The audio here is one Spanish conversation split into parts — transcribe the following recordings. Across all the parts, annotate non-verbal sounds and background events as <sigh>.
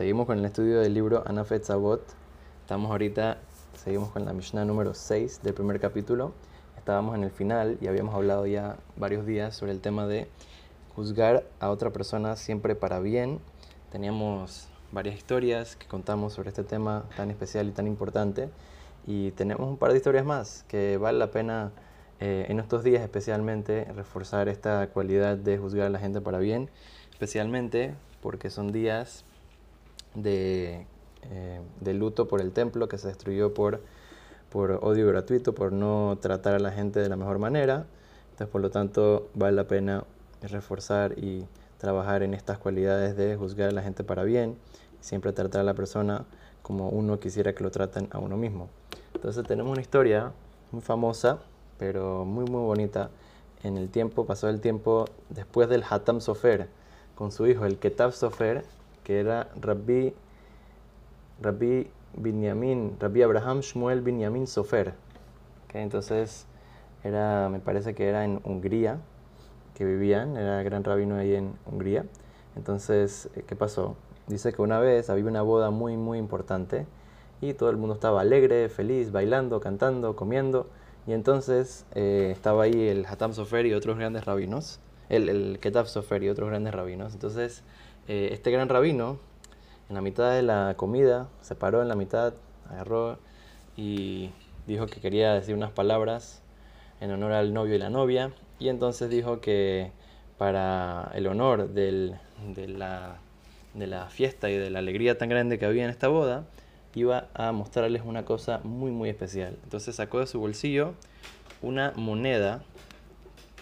Seguimos con el estudio del libro Anafet Zabot. Estamos ahorita, seguimos con la Mishnah número 6 del primer capítulo. Estábamos en el final y habíamos hablado ya varios días sobre el tema de juzgar a otra persona siempre para bien. Teníamos varias historias que contamos sobre este tema tan especial y tan importante. Y tenemos un par de historias más que vale la pena eh, en estos días especialmente reforzar esta cualidad de juzgar a la gente para bien, especialmente porque son días de, eh, de luto por el templo que se destruyó por, por odio gratuito, por no tratar a la gente de la mejor manera. Entonces, por lo tanto, vale la pena reforzar y trabajar en estas cualidades de juzgar a la gente para bien, siempre tratar a la persona como uno quisiera que lo traten a uno mismo. Entonces tenemos una historia muy famosa, pero muy muy bonita. En el tiempo, pasó el tiempo después del Hatam Sofer, con su hijo, el Ketab Sofer, era Rabbi, Rabbi Binyamin, Rabbi Abraham Shmuel Binyamin Sofer. Entonces, era, me parece que era en Hungría que vivían, era gran rabino ahí en Hungría. Entonces, eh, ¿qué pasó? Dice que una vez había una boda muy, muy importante y todo el mundo estaba alegre, feliz, bailando, cantando, comiendo. Y entonces eh, estaba ahí el Hatam Sofer y otros grandes rabinos, el, el Sofer y otros grandes rabinos. Entonces, eh, este gran rabino, en la mitad de la comida, se paró en la mitad, agarró y dijo que quería decir unas palabras en honor al novio y la novia. Y entonces dijo que para el honor de la fiesta y de la alegría tan grande que había en esta boda, iba a mostrarles una cosa muy muy especial. Entonces sacó de su bolsillo una moneda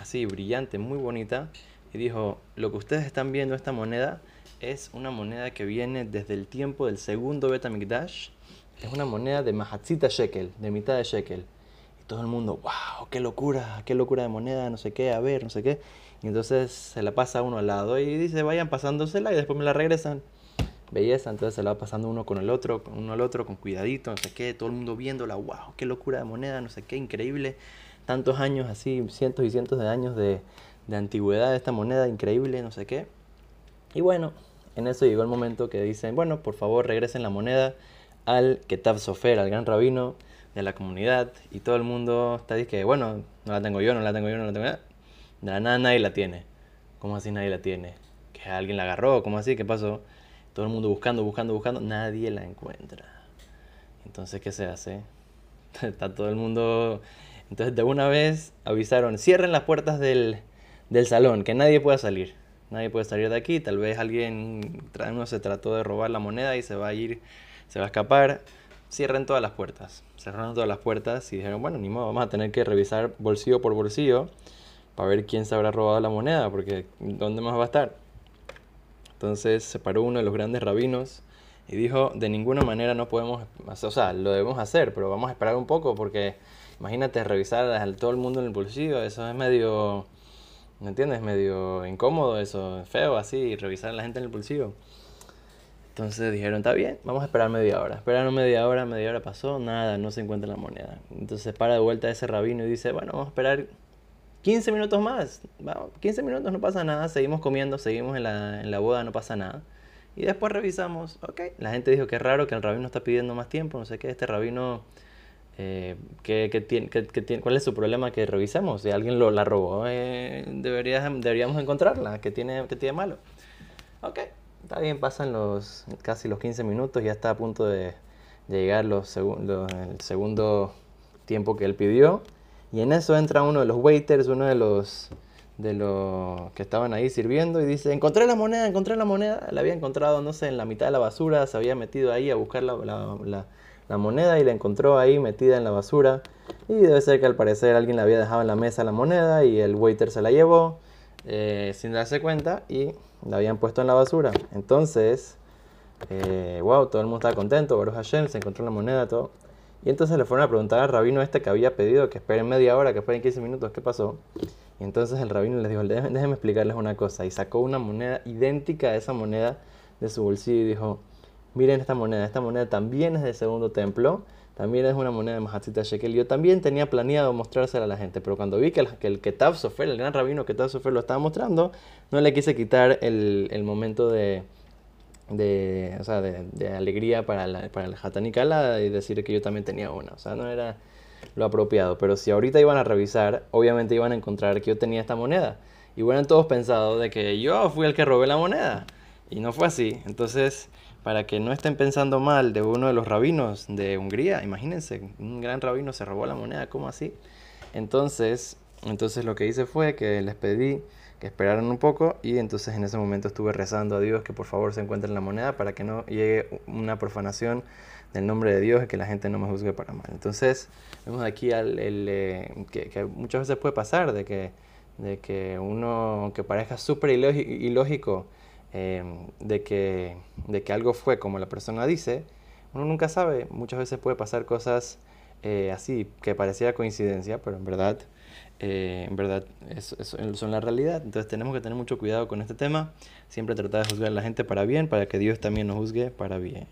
así brillante, muy bonita, y dijo, lo que ustedes están viendo, esta moneda, es una moneda que viene desde el tiempo del segundo Betamikdash. Es una moneda de Mahatzita Shekel, de mitad de Shekel. Y todo el mundo, wow, qué locura, qué locura de moneda, no sé qué, a ver, no sé qué. Y entonces se la pasa uno al lado y dice, vayan pasándosela y después me la regresan. Belleza, entonces se la va pasando uno con el otro, uno al otro, con cuidadito, no sé qué, todo el mundo viéndola, wow, qué locura de moneda, no sé qué, increíble. Tantos años así, cientos y cientos de años de, de antigüedad de esta moneda, increíble, no sé qué. Y bueno, en eso llegó el momento que dicen, bueno, por favor regresen la moneda al Ketab Sofer, al gran rabino de la comunidad, y todo el mundo está diciendo bueno, no la tengo yo, no la tengo yo, no la tengo yo. De la nada nadie la tiene. ¿Cómo así nadie la tiene? ¿Que alguien la agarró? ¿Cómo así? ¿Qué pasó? Todo el mundo buscando, buscando, buscando, nadie la encuentra. Entonces, ¿qué se hace? <laughs> Está todo el mundo... Entonces, de una vez avisaron, cierren las puertas del, del salón, que nadie pueda salir. Nadie puede salir de aquí, tal vez alguien, uno se trató de robar la moneda y se va a ir, se va a escapar. Cierren todas las puertas. Cerraron todas las puertas y dijeron, bueno, ni modo, vamos a tener que revisar bolsillo por bolsillo para ver quién se habrá robado la moneda, porque ¿dónde más va a estar? Entonces se paró uno de los grandes rabinos y dijo, de ninguna manera no podemos, o sea, lo debemos hacer, pero vamos a esperar un poco porque imagínate revisar a todo el mundo en el bolsillo, eso es medio ¿Me entiendes? Medio incómodo eso, feo así, revisar a la gente en el bolsillo. Entonces dijeron, está bien, vamos a esperar media hora. Esperaron media hora, media hora pasó, nada, no se encuentra la moneda. Entonces para de vuelta ese rabino y dice, bueno, vamos a esperar 15 minutos más. Vamos, 15 minutos no pasa nada, seguimos comiendo, seguimos en la, en la boda, no pasa nada. Y después revisamos, ok. La gente dijo que es raro que el rabino está pidiendo más tiempo, no sé qué, este rabino eh, ¿qué, tiene, qué, tiene, ¿Cuál es su problema que revisemos? Si alguien lo, la robó, eh, deberíamos encontrarla. ¿Qué tiene, ¿Qué tiene malo? Ok, está bien, pasan los casi los 15 minutos, ya está a punto de, llegar los el segundo tiempo que él pidió. Y en eso entra uno de los waiters, uno de los, de los que estaban ahí sirviendo y dice, encontré la moneda, encontré la moneda. La había encontrado, no sé, en la mitad de la basura, se había metido ahí a buscar la, la la moneda y la encontró ahí metida en la basura. Y debe ser que al parecer alguien la había dejado en la mesa la moneda y el waiter se la llevó eh, sin darse cuenta y la habían puesto en la basura. Entonces, eh, wow, todo el mundo estaba contento, Baruch Hashem, se encontró la moneda, todo. Y entonces le fueron a preguntar al rabino este que había pedido que esperen media hora, que esperen 15 minutos, ¿qué pasó? Y entonces el rabino les dijo, déjenme, explicarles una cosa. Y sacó una moneda idéntica a esa moneda de su bolsillo y dijo, miren esta moneda, esta moneda también es del segundo templo, también es una moneda de Mahatzita Shekel. Yo también tenía planeado mostrársela a la gente, pero cuando vi que el, que el Sofer, el gran rabino Ketab Sofer lo estaba mostrando, no le quise quitar el, el momento de, de, o sea, de, de alegría para, la, para el Hatanikala y decir que yo también tenía una. O sea, no era lo apropiado. Pero si ahorita iban a revisar, obviamente iban a encontrar que yo tenía esta moneda. Y hubieran todos pensado de que yo fui el que robé la moneda. Y no fue así. Entonces, para que no estén pensando mal de uno de los rabinos de Hungría, imagínense, un gran rabino se robó la moneda, ¿cómo así? Entonces, entonces lo que hice fue que les pedí que esperaran un poco y entonces en ese momento estuve rezando a Dios que por favor se encuentren la moneda para que no llegue una profanación del nombre de Dios y que la gente no me juzgue para mal. Entonces, vemos aquí al, el, eh, que, que, muchas veces puede pasar de que, de que uno, que parezca súper ilógico, eh, de, que, de que algo fue como la persona dice, uno nunca sabe, muchas veces puede pasar cosas eh, así, que parecía coincidencia, pero en verdad, eh, en verdad es, es, son la realidad. Entonces tenemos que tener mucho cuidado con este tema, siempre tratar de juzgar a la gente para bien, para que Dios también nos juzgue para bien.